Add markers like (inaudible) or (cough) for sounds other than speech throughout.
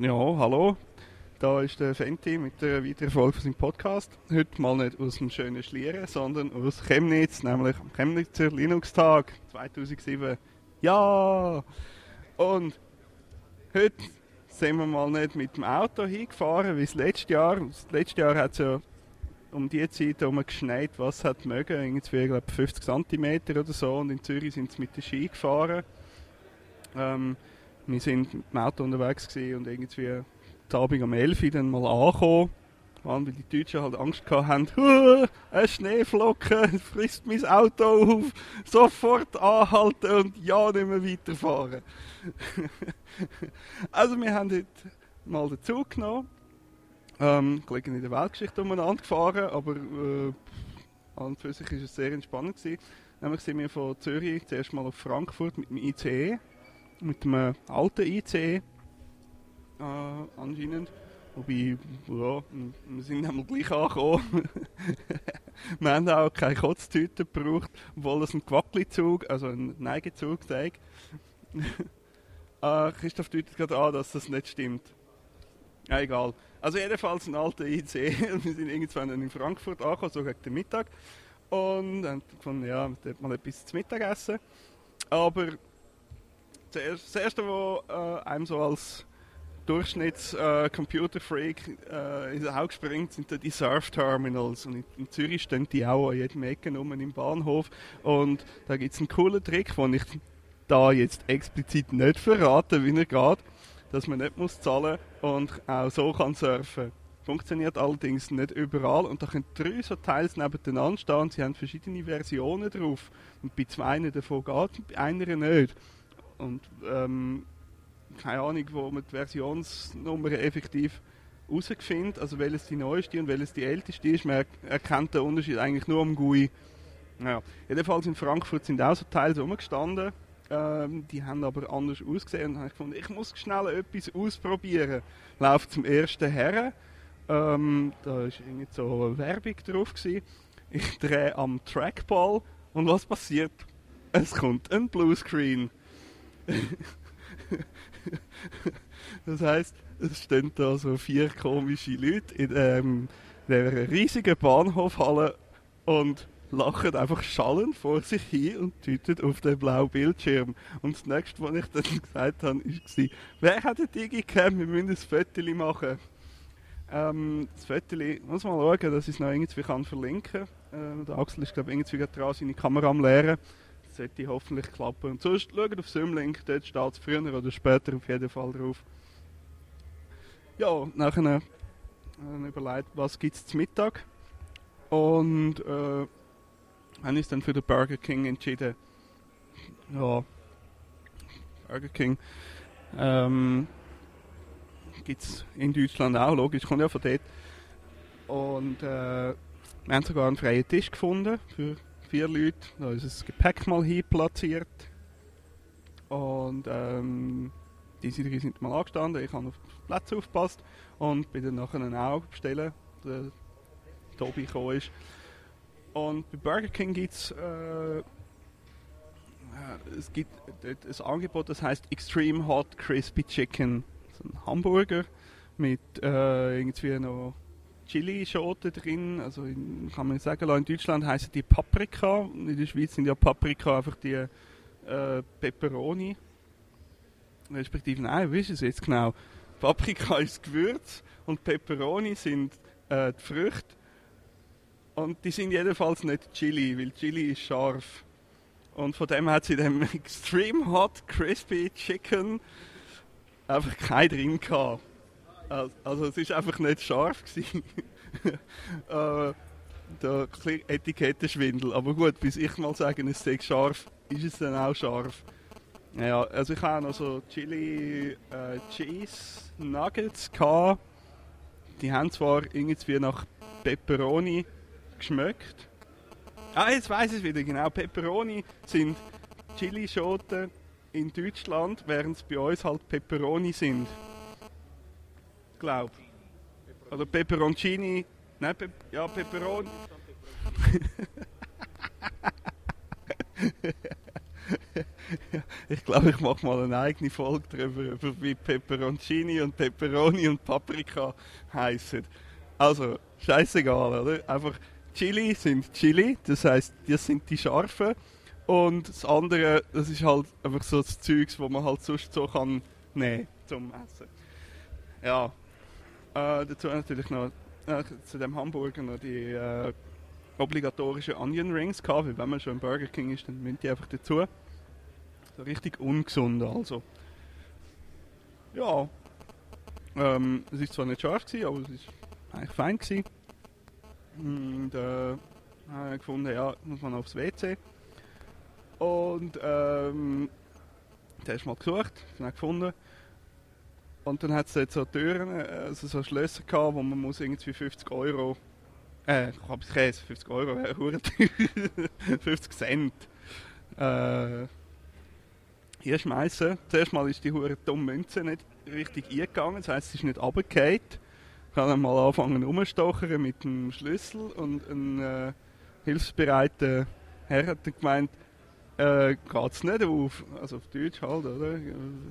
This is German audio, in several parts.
Ja, hallo. Da ist der Fenti mit der weiteren Folge von seinem Podcast. Heute mal nicht aus dem schönen Schlieren, sondern aus Chemnitz, nämlich am Chemnitzer Linux-Tag 2007. Ja! Und heute sind wir mal nicht mit dem Auto hingefahren, wie das letzte Jahr. Das letzte Jahr hat es ja um die Zeit herum geschneit, was hat mögen, irgendwie glaube 50 cm oder so. Und in Zürich sind sie mit der Ski gefahren. Ähm, wir sind mit dem Auto unterwegs und irgendwie Abend um 11 Uhr dann mal angekommen. weil die Deutschen halt Angst hatten, (laughs) eine Schneeflocke frisst mein Auto auf, sofort anhalten und ja nicht mehr weiterfahren. (laughs) also wir haben heute mal den Zug genommen, ähm, in der Weltgeschichte umeinander gefahren, aber äh, an und für sich war es sehr entspannend. Gewesen. Nämlich sind wir von Zürich zuerst mal auf Frankfurt mit dem ICE mit einem alten ICE äh, anscheinend. Wobei, ja, wir sind einmal gleich angekommen. (laughs) wir haben auch keine Kotztüte gebraucht, obwohl es ein Quackli-Zug, also ein Neigezug sei. äh, (laughs) Christoph deutet gerade an, dass das nicht stimmt. Ja, egal. Also jedenfalls ein alter ICE. (laughs) wir sind irgendwann in Frankfurt angekommen, so gegen den Mittag. Und haben gefunden, ja, dort mal etwas zu Mittag essen. Aber das Erste, was einem so als Durchschnitts-Computer-Freak äh, äh, ins Auge springt, sind die Surf-Terminals. Und in, in, Zürich stehen die auch an jedem Ecke um im Bahnhof. Und da gibt es einen coolen Trick, den ich da jetzt explizit nicht verrate, wie er geht, dass man nicht muss zahlen und auch so kann surfen. Funktioniert allerdings nicht überall und da können drei so Teils nebeneinander stehen. Sie haben verschiedene Versionen drauf und bei zwei davon geht, bei einer nicht. Und ähm, keine Ahnung, wo man die Versionsnummer effektiv herausfindet, also welches die neueste und welches die älteste ist. Man erkennt den Unterschied eigentlich nur am GUI. Naja, jedenfalls in Frankfurt sind auch so Teile rumgestanden. Ähm, die haben aber anders ausgesehen und habe ich gefunden, ich muss schnell etwas ausprobieren. Lauf zum ersten her. Ähm, da war irgendwie so eine Werbung drauf. Gewesen. Ich drehe am Trackball und was passiert? Es kommt ein Bluescreen. Das heißt, es stehen da so vier komische Leute in ähm, einer riesigen Bahnhofhalle und lachen einfach schallend vor sich hin und töten auf den blauen Bildschirm. Und das nächste, was ich dann (laughs) gesagt habe, war, wer hat eine Digicam? Wir müssen ein Foto machen. Ähm, das Foto, muss man schauen, dass ich es noch irgendwie kann verlinken kann. Äh, der Axel ist, glaube ich, irgendwie dran, seine Kamera am Leeren sollte hoffentlich klappen. Und sonst schaut auf Symlink, dort steht es früher oder später auf jeden Fall drauf. Ja, nachher äh, überlegt, was gibt es zum Mittag. Und äh, haben uns dann für den Burger King entschieden. Ja, Burger King ähm, gibt es in Deutschland auch, logisch, kommt ja von dort. Und äh, wir haben sogar einen freien Tisch gefunden für vier Leute. Da ist das Gepäck mal hin platziert. Und ähm, diese drei sind mal angestanden. Ich habe auf die Plätze aufgepasst und bin dann nachher auch bestellen, der Tobi gekommen ist. Und bei Burger King gibt's, äh, es gibt ein Angebot, das heißt Extreme Hot Crispy Chicken. So ein Hamburger mit äh, irgendwie noch Chili-Schoten drin. Also in, kann man sagen, in Deutschland heißen die Paprika. In der Schweiz sind ja Paprika einfach die äh, Peperoni. Respektive, nein, wie ist es jetzt genau? Paprika (laughs) ist Gewürz und Peperoni sind äh, die Früchte. Und die sind jedenfalls nicht Chili, weil Chili ist scharf. Und von dem hat sie dem (laughs) Extreme Hot Crispy Chicken einfach kein drin gehabt. Also es ist einfach nicht scharf gewesen. (laughs) äh, der Etikettenschwindel. Aber gut, bis ich mal sage, es sei scharf, ist es dann auch scharf. Ja, also ich habe noch so Chili äh, Cheese Nuggets gehabt. Die haben zwar irgendwie nach Pepperoni geschmeckt. Ah, jetzt weiß ich es wieder genau. Pepperoni sind Chili-Schoten in Deutschland, während es bei uns halt Pepperoni sind glaube Oder Peperoncini. Nein, Pe ja, Peperon. (laughs) ich glaube, ich mache mal eine eigene Folge darüber, über wie Peperoncini und Pepperoni und Paprika heißen. Also, scheißegal, oder? Einfach Chili sind Chili, das heißt, das sind die scharfen. Und das andere, das ist halt einfach so das Zeugs, wo man halt sonst so kann nehmen zum Essen. Ja, äh, dazu natürlich noch äh, zu dem Hamburger noch die äh, obligatorischen Onion Rings gehabt, weil wenn man schon im Burger King ist, dann müssen die einfach dazu. So richtig ungesund also. Ja, ähm, es ist zwar nicht scharf gewesen, aber es ist eigentlich fein gewesen. Und äh, habe ich gefunden, ja, muss man aufs WC. Und ähm, der ist mal gesucht, dann gefunden. Und dann hat es dort so Türen, also so Schlösser gehabt, wo man muss irgendwie 50 Euro, äh, ich habe Käse, 50 Euro teuer, (laughs) 50 Cent, äh, hier schmeißen. Zuerst mal ist die hure dumme Münze nicht richtig eingegangen, das heisst, sie ist nicht runtergefallen. Ich habe dann mal angefangen rumstochern mit dem Schlüssel und ein äh, hilfsbereiter Herr hat dann gemeint, äh, geht's nicht auf, also auf Deutsch halt, oder?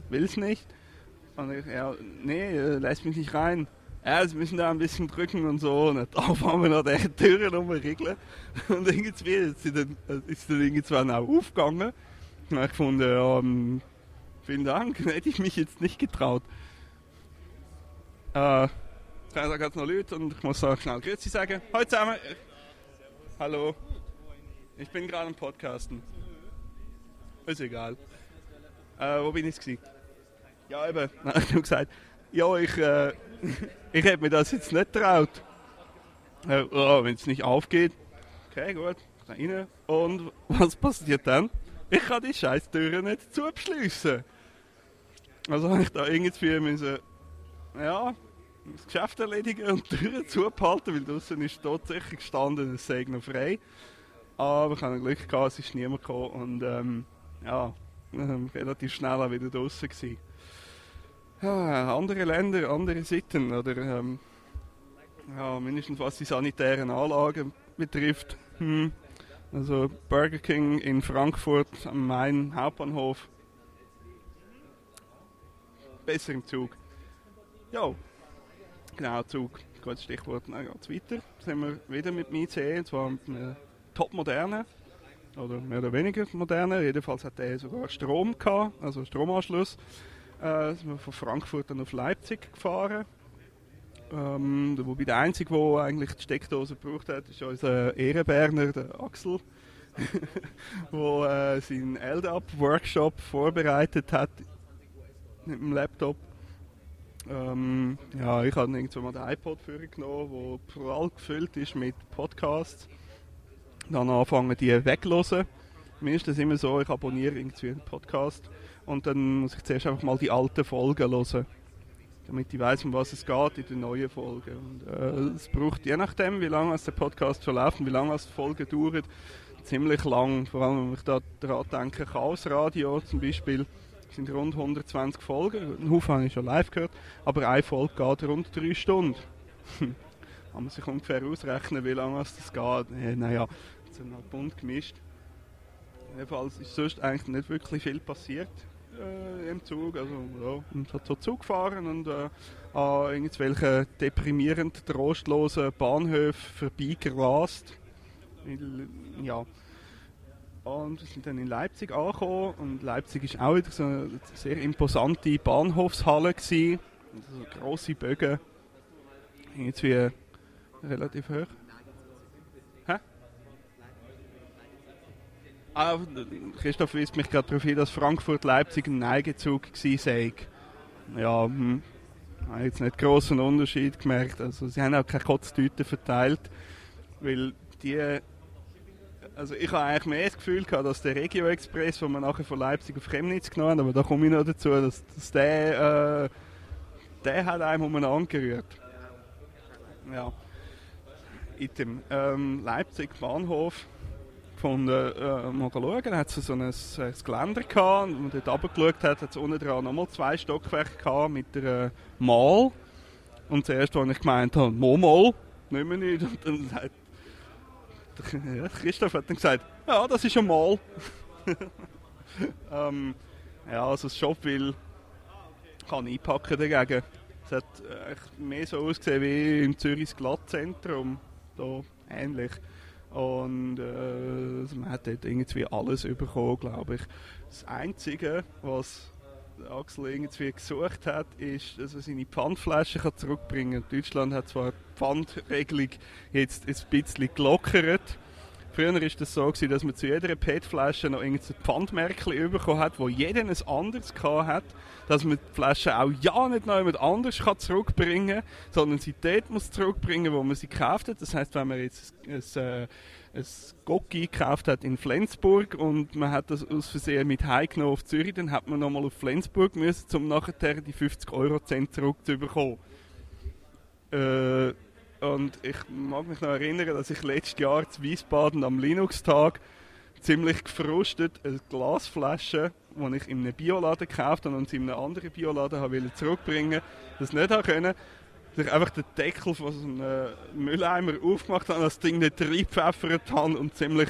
Will's nicht. Und ich, ja, nee, äh, lass mich nicht rein. Ja, sie müssen da ein bisschen drücken und so. Und dann fahren (laughs) wir noch die Türen rumriegeln. (laughs) Und irgendwie ist dann, äh, ist dann irgendwann auch aufgegangen. Und ich gefunden, ja, ähm, vielen Dank, (laughs) hätte ich mich jetzt nicht getraut. Äh, da gibt es noch Leute und ich muss auch schnell Grüezi sagen. Hallo zusammen. Hallo. Ich bin gerade am Podcasten. Ist egal. Äh, wo bin ich jetzt? Ja, eben. (laughs) Dann habe ich gesagt, ja, ich, äh, (laughs) ich hätte mir das jetzt nicht getraut. Äh, oh, Wenn es nicht aufgeht. Okay, gut. Rein. Und (laughs) was passiert dann? Ich kann die scheiß Türen nicht zuschliessen. Also habe ich da irgendwie müssen, ja, das Geschäft erledigen und die Türen zubehalten, weil draußen ist tatsächlich gestanden, es sei noch frei. Aber ich hatte Glück gehabt, es ist niemand gekommen und ähm, ja, ähm, relativ schnell auch wieder draußen. Ja, andere Länder, andere Sitten oder ähm, ja, mindestens was die sanitären Anlagen betrifft. Hm. Also Burger King in Frankfurt am Main Hauptbahnhof. Besser im Zug. Ja, genau, Zug. Gutes Stichwort, dann geht es weiter. Sind wir wieder mit dem ICE, und zwar mit einem topmodernen oder mehr oder weniger moderner. Jedenfalls hat er sogar Strom gehabt, also Stromanschluss. Äh, sind wir von Frankfurt dann auf Leipzig gefahren. Ähm, wobei der Einzige, der eigentlich die Steckdose gebraucht hat, ist unser Ehrenberner, der Axel, (laughs) der äh, seinen LDAP-Workshop vorbereitet hat mit dem Laptop. Ähm, ja, ich habe irgendwann mal den iPod genommen, der prall gefüllt ist mit Podcasts. Dann anfangen die weglosen. Mir ist das immer so, ich abonniere irgendwie einen Podcast und dann muss ich zuerst einfach mal die alten Folgen hören. Damit ich weiß, um was es geht in den neuen Folgen. Und, äh, es braucht je nachdem, wie lange der Podcast schon läuft und wie lange die Folge dauert, ziemlich lang. Vor allem, wenn ich da daran denke, Chaos Radio zum Beispiel, sind rund 120 Folgen. Einen Haufen habe ich schon live gehört, aber eine Folge geht rund drei Stunden. kann man sich ungefähr ausrechnen, wie lange das geht. Äh, naja, sind halt bunt gemischt. Jedenfalls ist sonst eigentlich nicht wirklich viel passiert äh, im Zug. Also, ja, und hat so Zug gefahren und äh, an irgendwelchen deprimierend trostlosen Bahnhöfen vorbeigerast. Ja. Und wir sind dann in Leipzig angekommen und Leipzig ist auch wieder so eine sehr imposante Bahnhofshalle gewesen. Also grosse Bögen. Irgendwie relativ hoch. Ah, Christoph weist mich gerade darauf hin, dass Frankfurt-Leipzig ein Neigezug war. Ja, hm, habe jetzt nicht großen Unterschied gemerkt. Also sie haben auch keine Kotztüten verteilt, weil die also ich habe eigentlich mehr das Gefühl gehabt, dass der Regio Express, den wir nachher von Leipzig auf Chemnitz genommen haben, aber da komme ich noch dazu, dass, dass der, äh, der hat einem umeinander gerührt. Ja. Item. Ähm, Leipzig Bahnhof gefunden, äh, mal schauen. Dann hat es so ein, ein Geländer gehabt, und man dort runtergeschaut hat, hat es unten dran nochmal zwei Stockwerke gehabt mit der äh, Mal. Und zuerst, als ich gemeint habe, Momol, nehmen wir nicht. Und dann sagt ja, Christoph hat dann gesagt, ja, das ist ein Mal. (laughs) ähm, Ja, also das Shopville kann einpacken dagegen. Es hat äh, mehr so ausgesehen wie im Zürichs Glattzentrum. Da ähnlich. Und äh, also man hat dort irgendwie alles bekommen, glaube ich. Das Einzige, was Axel irgendwie gesucht hat, ist, dass er seine Pfandflaschen zurückbringen kann. Deutschland hat zwar die Pfandregelung jetzt ein bisschen gelockert, Früher war das so, gewesen, dass man zu jeder PET-Flasche noch ein Pfandmärkchen bekommen hat, wo jeder ein anderes hat, dass man die Flasche auch ja nicht noch jemand anders kann zurückbringen kann, sondern sie dort muss zurückbringen, wo man sie gekauft hat. Das heißt, wenn man jetzt ein, ein, äh, ein Gocki gekauft hat in Flensburg und man hat das aus Versehen mit heimgenommen auf Zürich, dann hat man nochmal auf Flensburg müssen, um nachher die 50 Euro Cent zurückzubekommen. Äh, und ich mag mich noch erinnern, dass ich letztes Jahr zu Wiesbaden am Linux-Tag ziemlich gefrustet eine Glasflasche, die ich in einem Bioladen gekauft habe und sie in einem anderen Bioladen habe zurückbringen das nicht haben können, dass ich einfach den Deckel von so einem Mülleimer aufgemacht habe, das Ding nicht reingepfeffert habe und ziemlich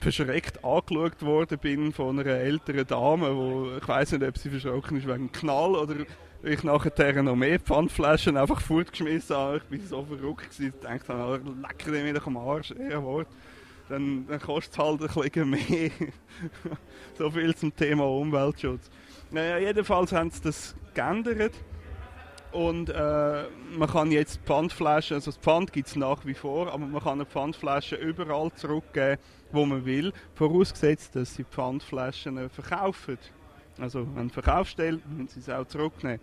verschreckt angeschaut worden bin von einer älteren Dame, wo ich weiß nicht, ob sie verschrocken ist wegen Knall oder ich nachher noch mehr Pfandflaschen einfach fortgeschmissen habe. Ich bin so verrückt ich dachte, oh, lecker den wieder am Arsch, Ehrenwort. Dann, dann kostet es halt ein bisschen mehr. (laughs) so viel zum Thema Umweltschutz. Naja, jedenfalls haben sie das geändert. Und äh, man kann jetzt Pfandflaschen, also das Pfand gibt es nach wie vor, aber man kann eine Pfandflasche überall zurückgeben, wo man will, vorausgesetzt, dass sie Pfandflaschen verkaufen. Also wenn Verkaufsstelle, müssen sie es auch zurücknehmen.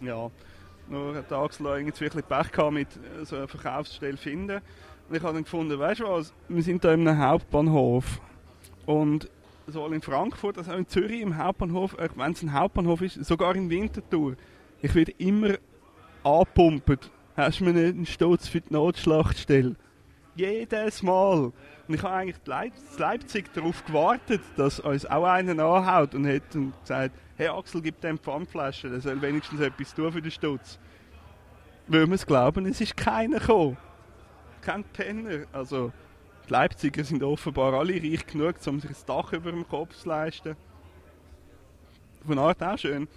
Ja, nur hat Axel irgendwie wirklich Pech gehabt mit äh, so einer Verkaufsstelle finden. Und ich habe dann gefunden, weißt du was, wir sind da in einem Hauptbahnhof. Und sowohl in Frankfurt als auch in Zürich im Hauptbahnhof, äh, wenn es ein Hauptbahnhof ist, sogar in Winterthur, ich werde immer angepumpt. Hast du mir nicht einen Sturz für die Notschlachtstelle? Jedes Mal. Und ich habe eigentlich in Leipzig darauf gewartet, dass uns auch einer anhaut und hat gesagt, hey Axel, gib dem Pfandflasche, der soll wenigstens etwas tun für den Stutz. Weil wir es glauben, es ist keiner gekommen. Kein Penner. Also, die Leipziger sind offenbar alle reich genug, um sich das Dach über dem Kopf zu leisten. Von Art auch schön.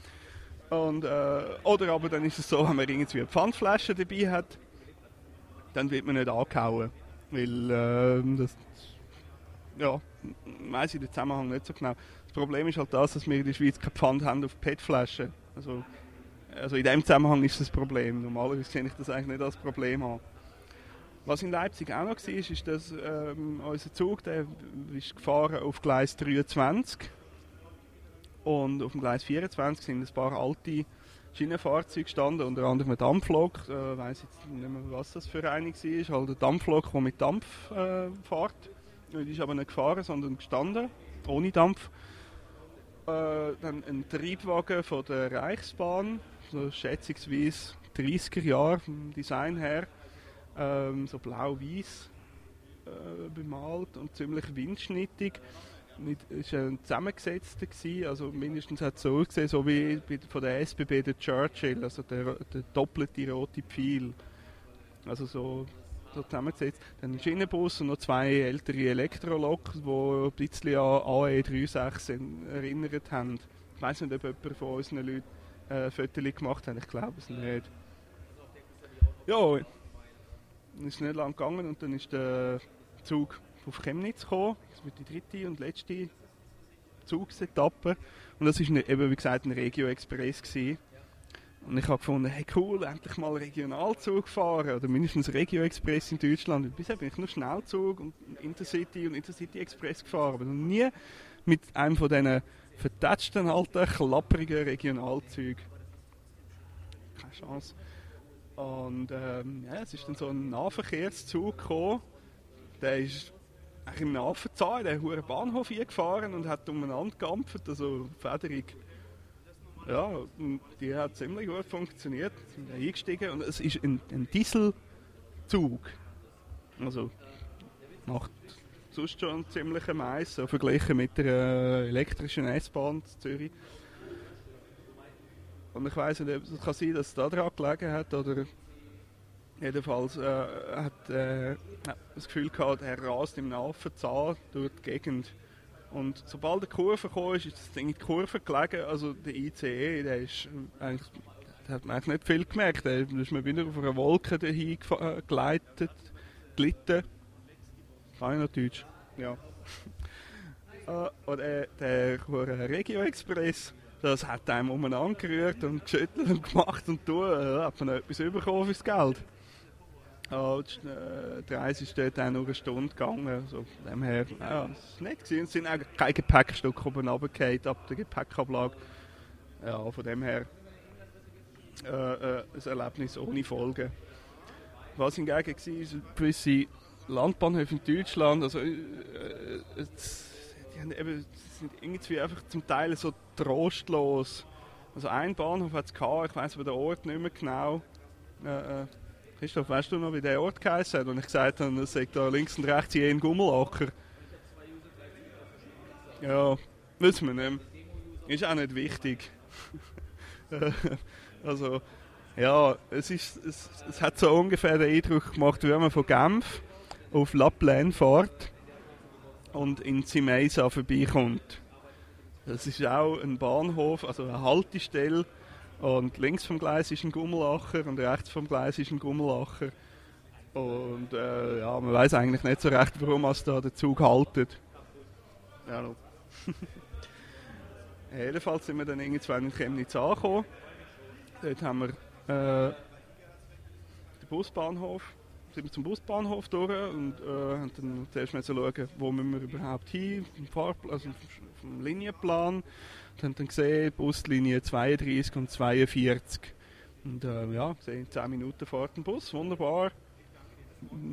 Und, äh, oder aber dann ist es so, wenn man irgendwie eine Pfandflasche dabei hat, dann wird man nicht angehauen. Weil äh, das, ja, weiß ich den Zusammenhang nicht so genau. Das Problem ist halt das, dass wir in der Schweiz kein Pfand haben auf PET-Flaschen. Also, also in dem Zusammenhang ist das Problem. Normalerweise sehe ich das eigentlich nicht als Problem an. Was in Leipzig auch noch war, ist, dass ähm, unser Zug der ist gefahren auf Gleis 23 und auf dem Gleis 24 sind ein paar alte Schienenfahrzeuge gestanden, unter anderem ein Dampflok. Ich äh, weiß jetzt nicht mehr, was das für eine war. Halt ein Dampflok, der mit Dampf äh, fährt. Die ist aber nicht gefahren, sondern gestanden, ohne Dampf. Äh, dann ein Triebwagen von der Reichsbahn, so schätzungsweise 30er Jahre vom Design her. Ähm, so blau-weiß äh, bemalt und ziemlich windschnittig es war ein zusammengesetzter, gewesen, also mindestens hat es so ausgesehen, so wie von der SBB der Churchill, also der, der doppelte rote Pfeil. Also so, so zusammengesetzt. Dann ein Schienenbus und noch zwei ältere Elektroloks, die ein bisschen an AE36 erinnert haben. Ich weiß nicht, ob jemand von unseren Leuten äh, Fotos gemacht hat, ich glaube es nicht. Ja, ist nicht lang gegangen und dann ist der Zug auf Chemnitz gekommen. Das wird die dritte und letzte Zugsetappe. Und das war eben, wie gesagt, ein Regio-Express. Gewesen. Und ich habe gefunden, hey cool, endlich mal Regionalzug fahren oder mindestens Regio-Express in Deutschland. Bisher bin ich nur Schnellzug und Intercity und Intercity Express gefahren, aber nie mit einem von diesen vertatschten, alten, klapprigen Regionalzügen. Keine Chance. Und ähm, ja, es ist dann so ein Nahverkehrszug gekommen. Der ist im Affenzahn in den Bahnhof eingefahren und hat umeinander geampft, also Federung. Ja, die hat ziemlich gut funktioniert. Sind eingestiegen und es ist ein, ein Dieselzug. Also macht sonst schon ziemlich Mais, so verglichen mit der äh, elektrischen S-Bahn Zürich. Und ich weiß nicht, es kann sein, dass es daran gelegen hat oder Jedenfalls äh, hat äh, das Gefühl gehabt, er rast im Affenzahn durch die Gegend. Und sobald die Kurve kam, ist das Ding in die Kurve gelegen. Also der ICE, der ist eigentlich, der hat man eigentlich nicht viel gemerkt. Da ist man wieder auf einer Wolke dahin äh, geleitet, gelitten. Kann ich noch Deutsch? Ja. äh, (laughs) und äh, der Regio Express, das hat einem umeinander gerührt und geschüttelt und gemacht und tun. Äh, hat man etwas bekommen fürs Geld. Oh, die Reise ist dort auch nur eine Stunde gegangen. Also von dem her, ja, es war nett. Gewesen. Es sind eigentlich keine Gepäckstücke oben runtergefallen ab der Gepäckablage. Ja, von dem her äh, äh, ein Erlebnis ohne Folgen. Was hingegen war, ist gewisse Landbahnhöfe in Deutschland, also äh, äh die, haben eben, sind irgendwie einfach zum Teil so trostlos. Also ein Bahnhof hat es gehabt, ich weiß aber den Ort nicht mehr genau. Äh, äh Christoph, weißt du noch, wie der Ort geheißen hat? Und ich gesagt habe, es sagt da links und rechts in Gummelacker. Ja, wissen wir nicht. Ist auch nicht wichtig. (laughs) also, ja, es, ist, es, es hat so ungefähr den Eindruck gemacht, wie man von Genf auf La Plaine fährt und in Zimeisa vorbeikommt. Das ist auch ein Bahnhof, also eine Haltestelle und links vom Gleis ist ein Gummelacher und rechts vom Gleis ist ein Gummelacher. Und äh, ja, man weiß eigentlich nicht so recht, warum es da der Zug haltet. Ja, no. (laughs) Jedenfalls sind wir dann irgendwann in Chemnitz angekommen. Dort haben wir äh, den Busbahnhof, sind wir zum Busbahnhof durch und äh, haben dann zuerst mal schauen, wo müssen wir überhaupt hin, vom, Fahrplan, also vom Linienplan. Haben dann gesehen, Buslinie 32 und 42. Und äh, ja, gesehen, 10 Minuten fährt ein Bus, wunderbar.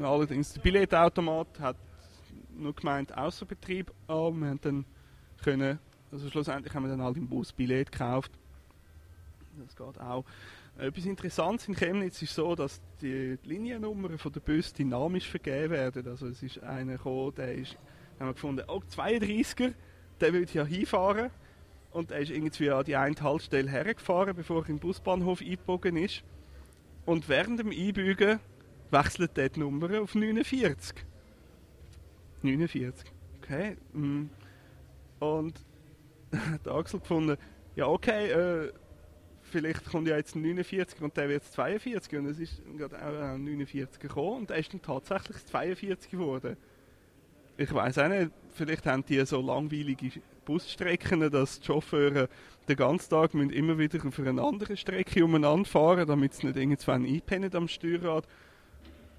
Allerdings, der Billetautomat hat nur gemeint Außerbetrieb, aber wir haben dann können, also schlussendlich haben wir dann halt im Bus Billett gekauft. Das geht auch. Etwas Interessantes in Chemnitz ist so, dass die Liniennummern von der Bus dynamisch vergeben werden. Also es ist einer gekommen, der ist, haben wir gefunden, oh, 32er, der will ja hinfahren. Und er ist irgendwie an die eine Haltestelle hergefahren, bevor er im Busbahnhof eingebogen ist. Und während dem Einbügen wechselt er die Nummer auf 49. 49. Okay. Mm. Und (laughs) hat Axel gefunden, ja okay, äh, vielleicht kommt ja jetzt ein 49 und der wird 42 und es ist gerade auch ein 49 gekommen und er ist dann tatsächlich 42 geworden. Ich weiß auch nicht, vielleicht haben die so langweilige Busstrecken, dass die Chauffeure den ganzen Tag müssen immer wieder auf einer anderen Strecke umeinander fahren, damit sie nicht irgendwann einpennen am Steuerrad.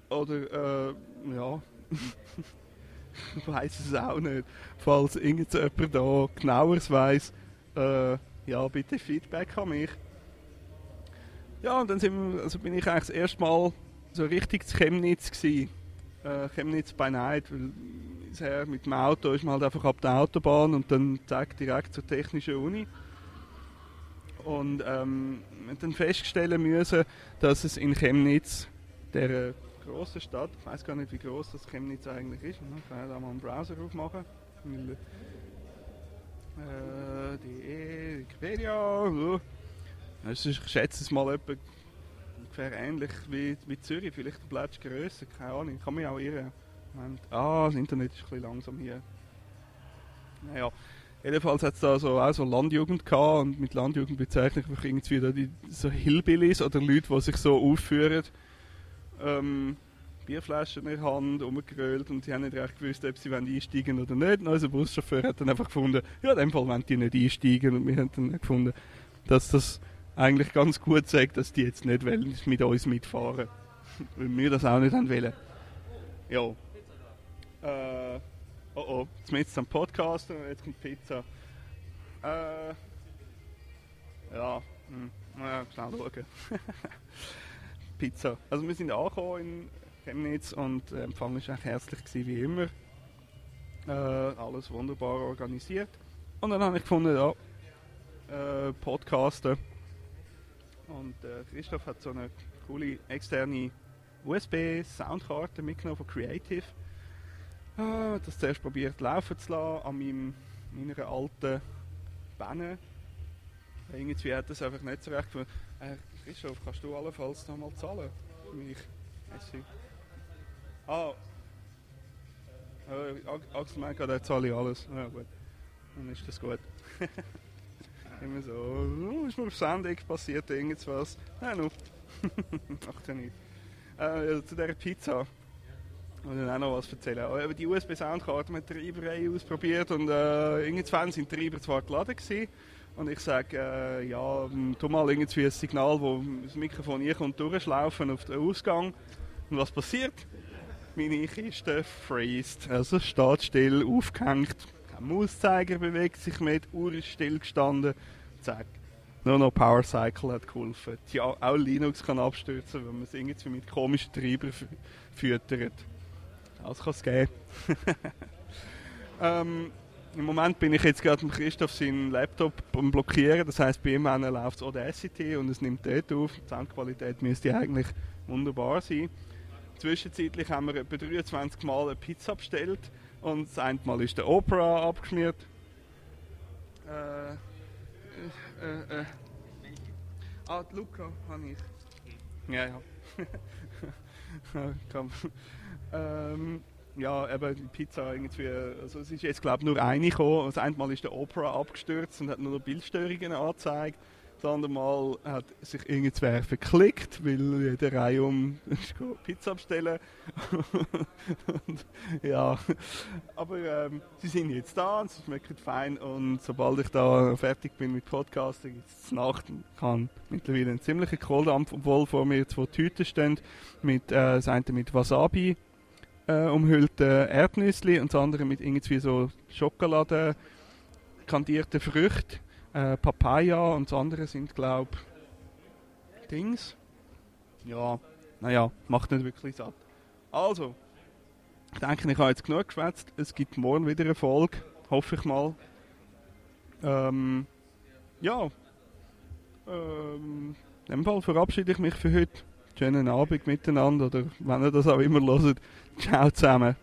Oder, äh, ja, (laughs) ich weiß es auch nicht. Falls irgendjemand da genaueres weiß, äh, ja, bitte Feedback an mich. Ja, und dann wir, also bin ich eigentlich das erste Mal so richtig zu Chemnitz gewesen. Äh, Chemnitz by Night, weil bisher mit dem Auto ist man halt einfach ab der Autobahn und dann zack, direkt zur Technischen Uni. Und ähm, dann feststellen müssen, dass es in Chemnitz, der großen Stadt, ich weiß gar nicht, wie groß das Chemnitz eigentlich ist, ich kann ja da mal einen Browser aufmachen. Äh, die Wikipedia, so. Ich schätze es mal etwa ungefähr ähnlich wie, wie Zürich, vielleicht ein Platz grösser, keine Ahnung, kann mich auch irren. Moment. Ah, das Internet ist ein bisschen langsam hier. Naja, jedenfalls hat es da so, auch so Landjugend gehabt und mit Landjugend bezeichne ich einfach irgendwie da die, so Hillbillies oder Leute, die sich so aufführen. Ähm, Bierflaschen in der Hand, umgerollt und die haben nicht recht gewusst, ob sie einsteigen oder nicht. Und unser Buschauffeur hat dann einfach gefunden, ja, in dem Fall wollen die nicht einsteigen. Und wir haben dann gefunden, dass das eigentlich ganz gut sagt, dass die jetzt nicht wollen, mit uns mitfahren. (laughs) Weil wir das auch nicht wollen. Ja. Äh, oh oh, jetzt sind wir am Podcast und jetzt kommt Pizza. Äh, ja, hm, ja, schnell schauen. (laughs) Pizza. Also wir sind angekommen in Chemnitz und der Empfang war herzlich wie immer. Äh, alles wunderbar organisiert. Und dann habe ich gefunden, ja, äh, Podcasten und äh, Christoph hat so eine coole externe USB-Soundkarte mitgenommen von Creative. Ah, das zuerst probiert laufen zu lassen an meinem, meiner alten Bänne. Irgendwie hat das einfach nicht so recht gefunden. Äh, Christoph, kannst du allenfalls noch mal zahlen? Für mich. Ah. Äh, Axel meint gerade, er zahle alles. Ja, gut. dann ist das gut. (laughs) Immer so, oh, ist mir auf Sendung passiert irgendwas. Ja, no. (laughs) Macht ja nichts. Äh, zu dieser Pizza. Ich will auch noch was erzählen. Aber die USB-Soundkarte mit Treiberei ausprobiert und äh, irgendwann sind die Treiber zwar geladen gewesen, und ich sage, äh, ja, tu mal irgendwie ein Signal, wo das Mikrofon hier kommt, durchschlaufen auf den Ausgang. Und was passiert? Meine Kiste freest, also steht still, aufgehängt. Kein Mauszeiger bewegt sich mit, Uhr ist still gestanden. Zack. Nur noch Power Cycle hat geholfen. Ja, auch Linux kann abstürzen, wenn man es irgendwie mit komischen Treibern füttert. Das kann es geben. ähm, Im Moment bin ich jetzt gerade mit Christoph seinen Laptop am Blockieren. Das heisst, bei ihm läuft es Audacity und es nimmt dort auf. Die Soundqualität müsste eigentlich wunderbar sein. Zwischenzeitlich haben wir etwa 23 Mal eine Pizza bestellt und das eine Mal ist der Opera abgeschmiert. Äh, äh, äh. Ah, die Luca habe ich. Ja, ja. (laughs) Ähm, ja, eben die Pizza irgendwie, also es ist jetzt glaube ich nur eine gekommen. Das eine Mal ist der Opera abgestürzt und hat nur noch Bildstörungen angezeigt. Das andere Mal hat sich irgendwer verklickt, weil jede Reihe um Pizza bestellen. (laughs) und, ja, aber ähm, sie sind jetzt da und sie schmecken fein und sobald ich da fertig bin mit Podcasting, jetzt Nacht kann mittlerweile ein ziemlicher Kohldampf, obwohl vor mir zwei Tüten stehen mit, äh, das eine mit Wasabi äh, umhüllte Erdnüsse und das andere mit irgendwie so Schokolade kandierten Früchten äh, Papaya und das andere sind, glaube Dings. Ja, naja, macht nicht wirklich satt. Also, ich denke, ich habe jetzt genug geschwätzt. Es gibt morgen wieder eine Folge, hoffe ich mal. Ähm, ja, ähm, in dem Fall verabschiede ich mich für heute. Schönen Abend miteinander oder wenn ihr das auch immer hört. Ciao zusammen.